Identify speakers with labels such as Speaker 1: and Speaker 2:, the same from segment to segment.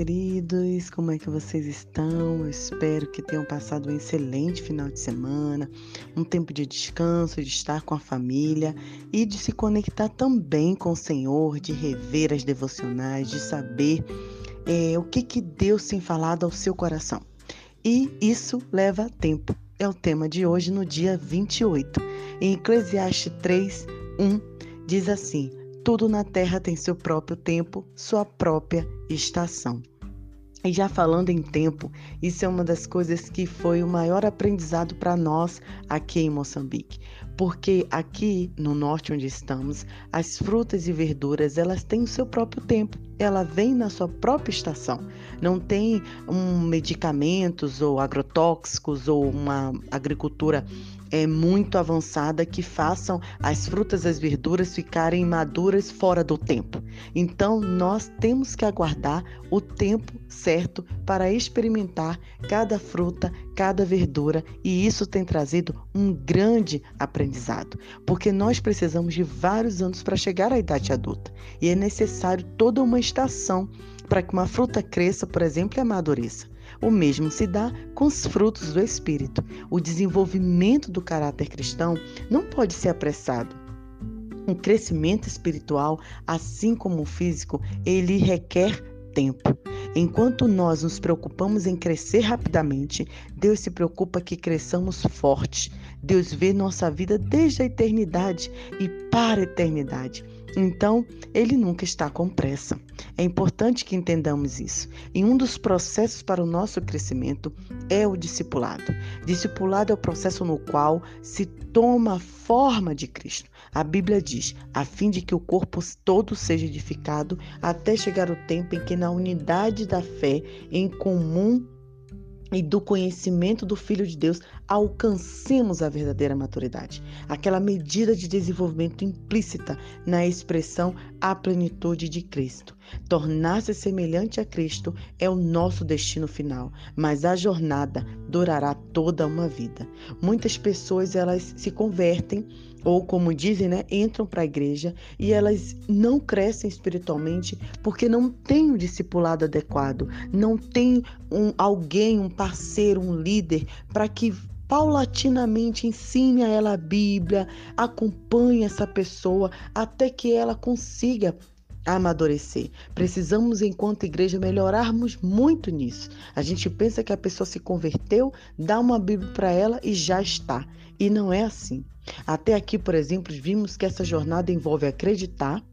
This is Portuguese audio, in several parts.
Speaker 1: queridos, como é que vocês estão? Eu espero que tenham passado um excelente final de semana, um tempo de descanso, de estar com a família e de se conectar também com o Senhor, de rever as devocionais, de saber é, o que, que Deus tem falado ao seu coração. E isso leva tempo. É o tema de hoje, no dia 28. Em Eclesiastes 3, 1, diz assim: Tudo na terra tem seu próprio tempo, sua própria estação. E já falando em tempo, isso é uma das coisas que foi o maior aprendizado para nós aqui em Moçambique, porque aqui no norte onde estamos, as frutas e verduras, elas têm o seu próprio tempo. Ela vem na sua própria estação. Não tem um medicamentos ou agrotóxicos ou uma agricultura é, muito avançada que façam as frutas e as verduras ficarem maduras fora do tempo. Então, nós temos que aguardar o tempo certo para experimentar cada fruta, cada verdura, e isso tem trazido um grande aprendizado, porque nós precisamos de vários anos para chegar à idade adulta, e é necessário toda uma estação para que uma fruta cresça, por exemplo, e amadureça. O mesmo se dá com os frutos do Espírito. O desenvolvimento do caráter cristão não pode ser apressado. Um crescimento espiritual, assim como o físico, ele requer tempo. Enquanto nós nos preocupamos em crescer rapidamente, Deus se preocupa que cresçamos fortes. Deus vê nossa vida desde a eternidade e para a eternidade. Então, ele nunca está com pressa. É importante que entendamos isso. E um dos processos para o nosso crescimento é o discipulado. Discipulado é o processo no qual se toma a forma de Cristo. A Bíblia diz: a fim de que o corpo todo seja edificado, até chegar o tempo em que, na unidade da fé, em comum e do conhecimento do Filho de Deus, alcancemos a verdadeira maturidade, aquela medida de desenvolvimento implícita na expressão a plenitude de Cristo. Tornar-se semelhante a Cristo é o nosso destino final, mas a jornada durará toda uma vida. Muitas pessoas elas se convertem ou como dizem, né, entram para a igreja e elas não crescem espiritualmente porque não têm o um discipulado adequado, não tem um alguém, um parceiro, um líder para que paulatinamente ensine a ela a Bíblia, acompanhe essa pessoa até que ela consiga amadurecer. Precisamos, enquanto igreja, melhorarmos muito nisso. A gente pensa que a pessoa se converteu, dá uma Bíblia para ela e já está. E não é assim. Até aqui, por exemplo, vimos que essa jornada envolve acreditar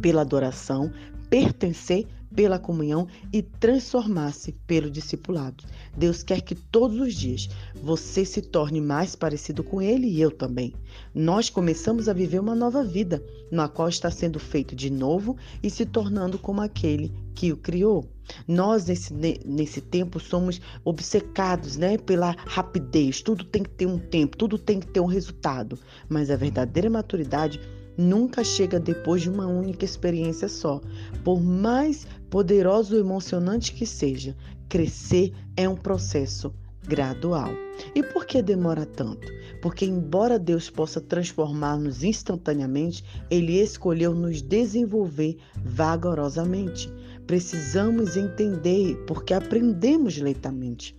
Speaker 1: pela adoração, pertencer pela comunhão e transformar-se pelo discipulado. Deus quer que todos os dias você se torne mais parecido com Ele e eu também. Nós começamos a viver uma nova vida, na qual está sendo feito de novo e se tornando como aquele que o criou. Nós, nesse, nesse tempo, somos obcecados né, pela rapidez. Tudo tem que ter um tempo, tudo tem que ter um resultado. Mas a verdadeira maturidade nunca chega depois de uma única experiência só. Por mais poderoso e emocionante que seja, crescer é um processo gradual. E por que demora tanto? Porque, embora Deus possa transformar-nos instantaneamente, Ele escolheu nos desenvolver vagarosamente. Precisamos entender porque aprendemos lentamente.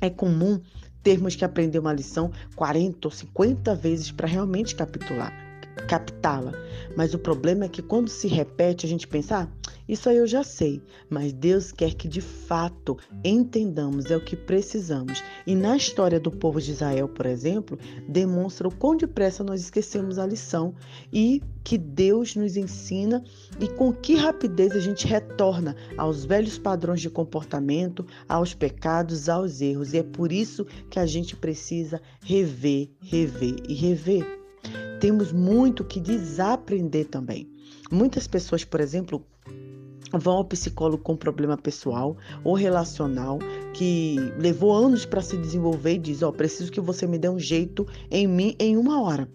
Speaker 1: É comum termos que aprender uma lição 40 ou 50 vezes para realmente capitular captá-la. Mas o problema é que quando se repete, a gente pensa, ah, isso aí eu já sei. Mas Deus quer que de fato entendamos, é o que precisamos. E na história do povo de Israel, por exemplo, demonstra o quão depressa nós esquecemos a lição e que Deus nos ensina e com que rapidez a gente retorna aos velhos padrões de comportamento, aos pecados, aos erros. E é por isso que a gente precisa rever, rever e rever temos muito que desaprender também. Muitas pessoas, por exemplo, vão ao psicólogo com problema pessoal ou relacional que levou anos para se desenvolver e diz: Ó, oh, preciso que você me dê um jeito em mim em uma hora.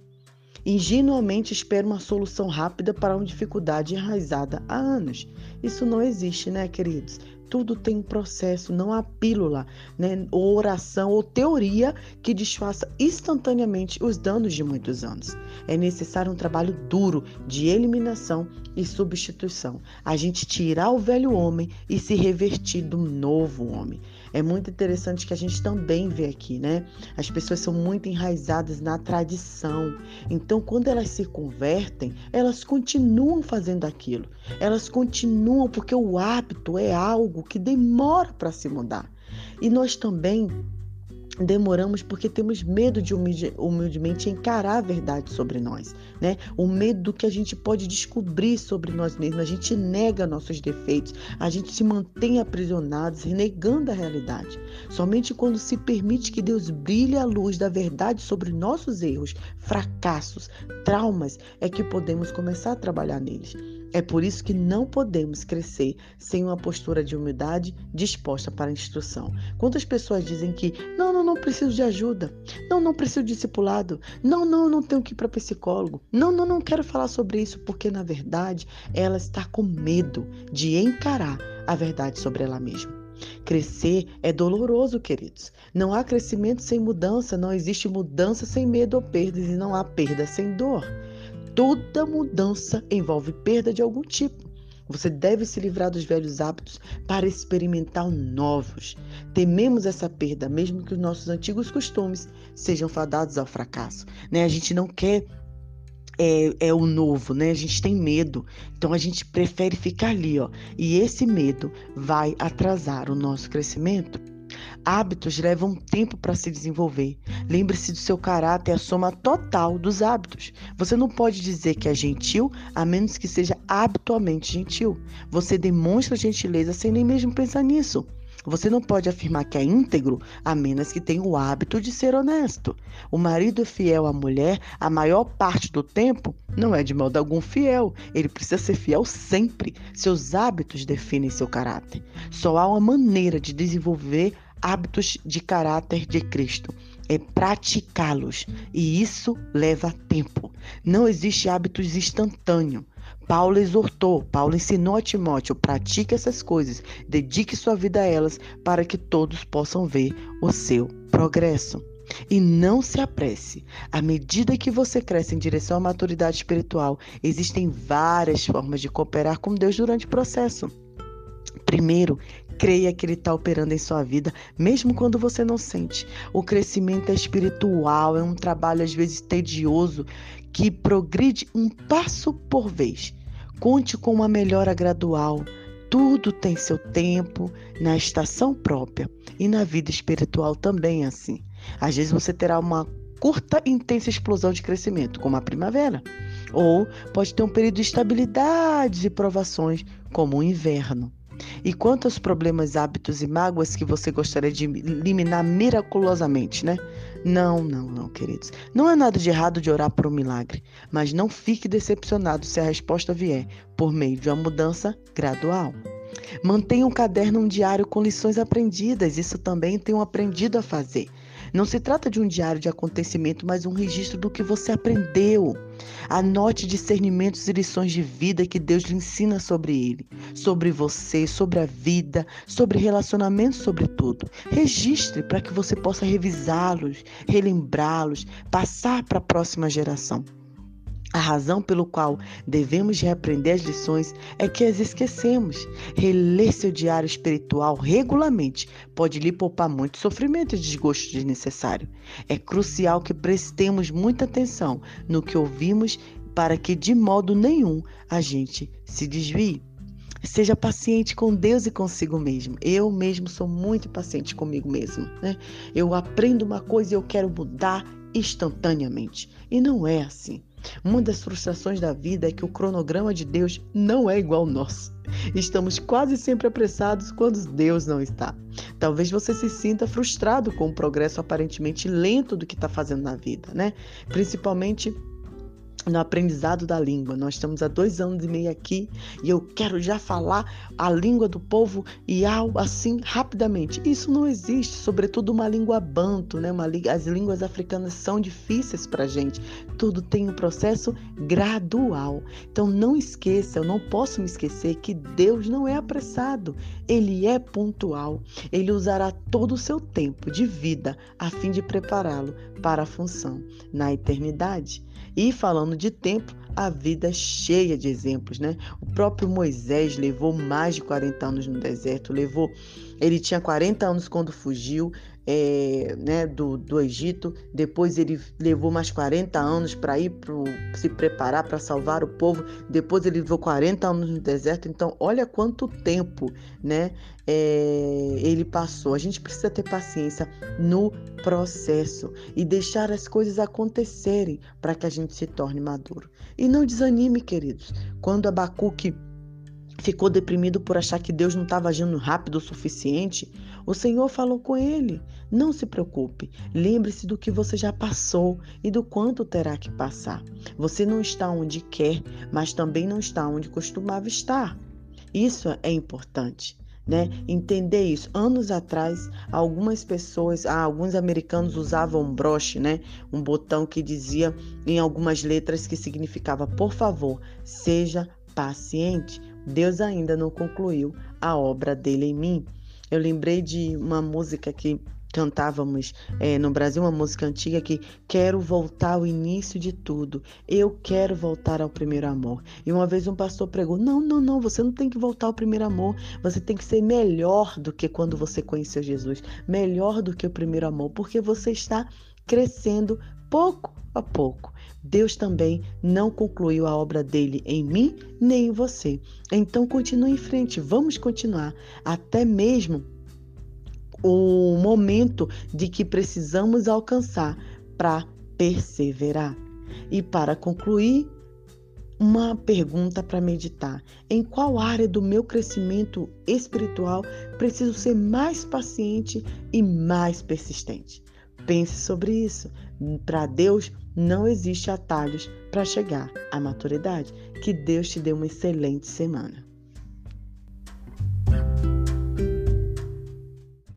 Speaker 1: Ingenuamente espera uma solução rápida para uma dificuldade enraizada há anos. Isso não existe, né, queridos? Tudo tem um processo, não há pílula, né, ou oração ou teoria que desfaça instantaneamente os danos de muitos anos. É necessário um trabalho duro de eliminação e substituição. A gente tirar o velho homem e se revertir do novo homem. É muito interessante que a gente também vê aqui, né? As pessoas são muito enraizadas na tradição. Então, quando elas se convertem, elas continuam fazendo aquilo. Elas continuam porque o hábito é algo que demora para se mudar. E nós também demoramos porque temos medo de humildemente encarar a verdade sobre nós, né? O medo do que a gente pode descobrir sobre nós mesmos. A gente nega nossos defeitos, a gente se mantém aprisionados, renegando a realidade. Somente quando se permite que Deus brilhe a luz da verdade sobre nossos erros, fracassos, traumas, é que podemos começar a trabalhar neles. É por isso que não podemos crescer sem uma postura de humildade disposta para a instrução. Quantas pessoas dizem que não, não, preciso de ajuda, não, não preciso de discipulado, não, não, não tenho que ir para psicólogo, não, não, não quero falar sobre isso, porque na verdade ela está com medo de encarar a verdade sobre ela mesma. Crescer é doloroso, queridos. Não há crescimento sem mudança, não existe mudança sem medo ou perdas e não há perda sem dor. Toda mudança envolve perda de algum tipo. Você deve se livrar dos velhos hábitos para experimentar novos. Tememos essa perda, mesmo que os nossos antigos costumes sejam fadados ao fracasso. Né? A gente não quer é, é, o novo, né? A gente tem medo, então a gente prefere ficar ali, ó. E esse medo vai atrasar o nosso crescimento. Hábitos levam tempo para se desenvolver. Lembre-se do seu caráter, a soma total dos hábitos. Você não pode dizer que é gentil a menos que seja habitualmente gentil. Você demonstra gentileza sem nem mesmo pensar nisso. Você não pode afirmar que é íntegro a menos que tenha o hábito de ser honesto. O marido fiel à mulher, a maior parte do tempo, não é de modo algum fiel. Ele precisa ser fiel sempre. Seus hábitos definem seu caráter. Só há uma maneira de desenvolver hábitos de caráter de Cristo é praticá-los e isso leva tempo. Não existe hábitos instantâneo. Paulo exortou, Paulo ensinou a Timóteo: pratique essas coisas, dedique sua vida a elas para que todos possam ver o seu progresso. E não se apresse. À medida que você cresce em direção à maturidade espiritual, existem várias formas de cooperar com Deus durante o processo. Primeiro, creia que Ele está operando em sua vida, mesmo quando você não sente. O crescimento é espiritual, é um trabalho às vezes tedioso que progride um passo por vez. Conte com uma melhora gradual. Tudo tem seu tempo na estação própria e na vida espiritual também é assim. Às vezes você terá uma curta e intensa explosão de crescimento, como a primavera, ou pode ter um período de estabilidade e provações, como o inverno. E quantos problemas, hábitos e mágoas que você gostaria de eliminar miraculosamente, né? Não, não, não, queridos. Não é nada de errado de orar por um milagre, mas não fique decepcionado se a resposta vier por meio de uma mudança gradual. Mantenha um caderno, um diário com lições aprendidas. Isso também tenho aprendido a fazer. Não se trata de um diário de acontecimento, mas um registro do que você aprendeu. Anote discernimentos e lições de vida que Deus lhe ensina sobre ele, sobre você, sobre a vida, sobre relacionamentos, sobre tudo. Registre para que você possa revisá-los, relembrá-los, passar para a próxima geração. A razão pelo qual devemos reaprender as lições é que as esquecemos. Reler seu diário espiritual regularmente pode lhe poupar muito sofrimento e desgosto desnecessário. É crucial que prestemos muita atenção no que ouvimos para que de modo nenhum a gente se desvie. Seja paciente com Deus e consigo mesmo. Eu mesmo sou muito paciente comigo mesmo. Né? Eu aprendo uma coisa e eu quero mudar instantaneamente. E não é assim. Uma das frustrações da vida é que o cronograma de Deus não é igual ao nosso. Estamos quase sempre apressados quando Deus não está. Talvez você se sinta frustrado com o progresso aparentemente lento do que está fazendo na vida, né? Principalmente no aprendizado da língua. Nós estamos há dois anos e meio aqui e eu quero já falar a língua do povo e algo assim rapidamente. Isso não existe, sobretudo uma língua banto, né? Uma, as línguas africanas são difíceis para gente. Tudo tem um processo gradual. Então não esqueça, eu não posso me esquecer que Deus não é apressado, Ele é pontual. Ele usará todo o seu tempo de vida a fim de prepará-lo para a função na eternidade. E falando de tempo, a vida cheia de exemplos, né? O próprio Moisés levou mais de 40 anos no deserto, levou, ele tinha 40 anos quando fugiu, é, né, do, do Egito. Depois ele levou mais 40 anos para ir pro, se preparar para salvar o povo. Depois ele levou 40 anos no deserto. Então, olha quanto tempo né, é, ele passou. A gente precisa ter paciência no processo e deixar as coisas acontecerem para que a gente se torne maduro. E não desanime, queridos. Quando Abacuque ficou deprimido por achar que Deus não estava agindo rápido o suficiente, o Senhor falou com ele: Não se preocupe, lembre-se do que você já passou e do quanto terá que passar. Você não está onde quer, mas também não está onde costumava estar. Isso é importante. Né? Entender isso. Anos atrás, algumas pessoas, ah, alguns americanos usavam um broche, né? Um botão que dizia em algumas letras que significava: por favor, seja paciente. Deus ainda não concluiu a obra dele em mim. Eu lembrei de uma música que cantávamos é, no Brasil, uma música antiga que quero voltar ao início de tudo. Eu quero voltar ao primeiro amor. E uma vez um pastor pregou: não, não, não, você não tem que voltar ao primeiro amor. Você tem que ser melhor do que quando você conheceu Jesus, melhor do que o primeiro amor, porque você está crescendo pouco a pouco. Deus também não concluiu a obra dele em mim nem em você. Então continue em frente, vamos continuar até mesmo o momento de que precisamos alcançar para perseverar. E para concluir, uma pergunta para meditar: em qual área do meu crescimento espiritual preciso ser mais paciente e mais persistente? Pense sobre isso. Para Deus não existe atalhos para chegar à maturidade. Que Deus te dê uma excelente semana.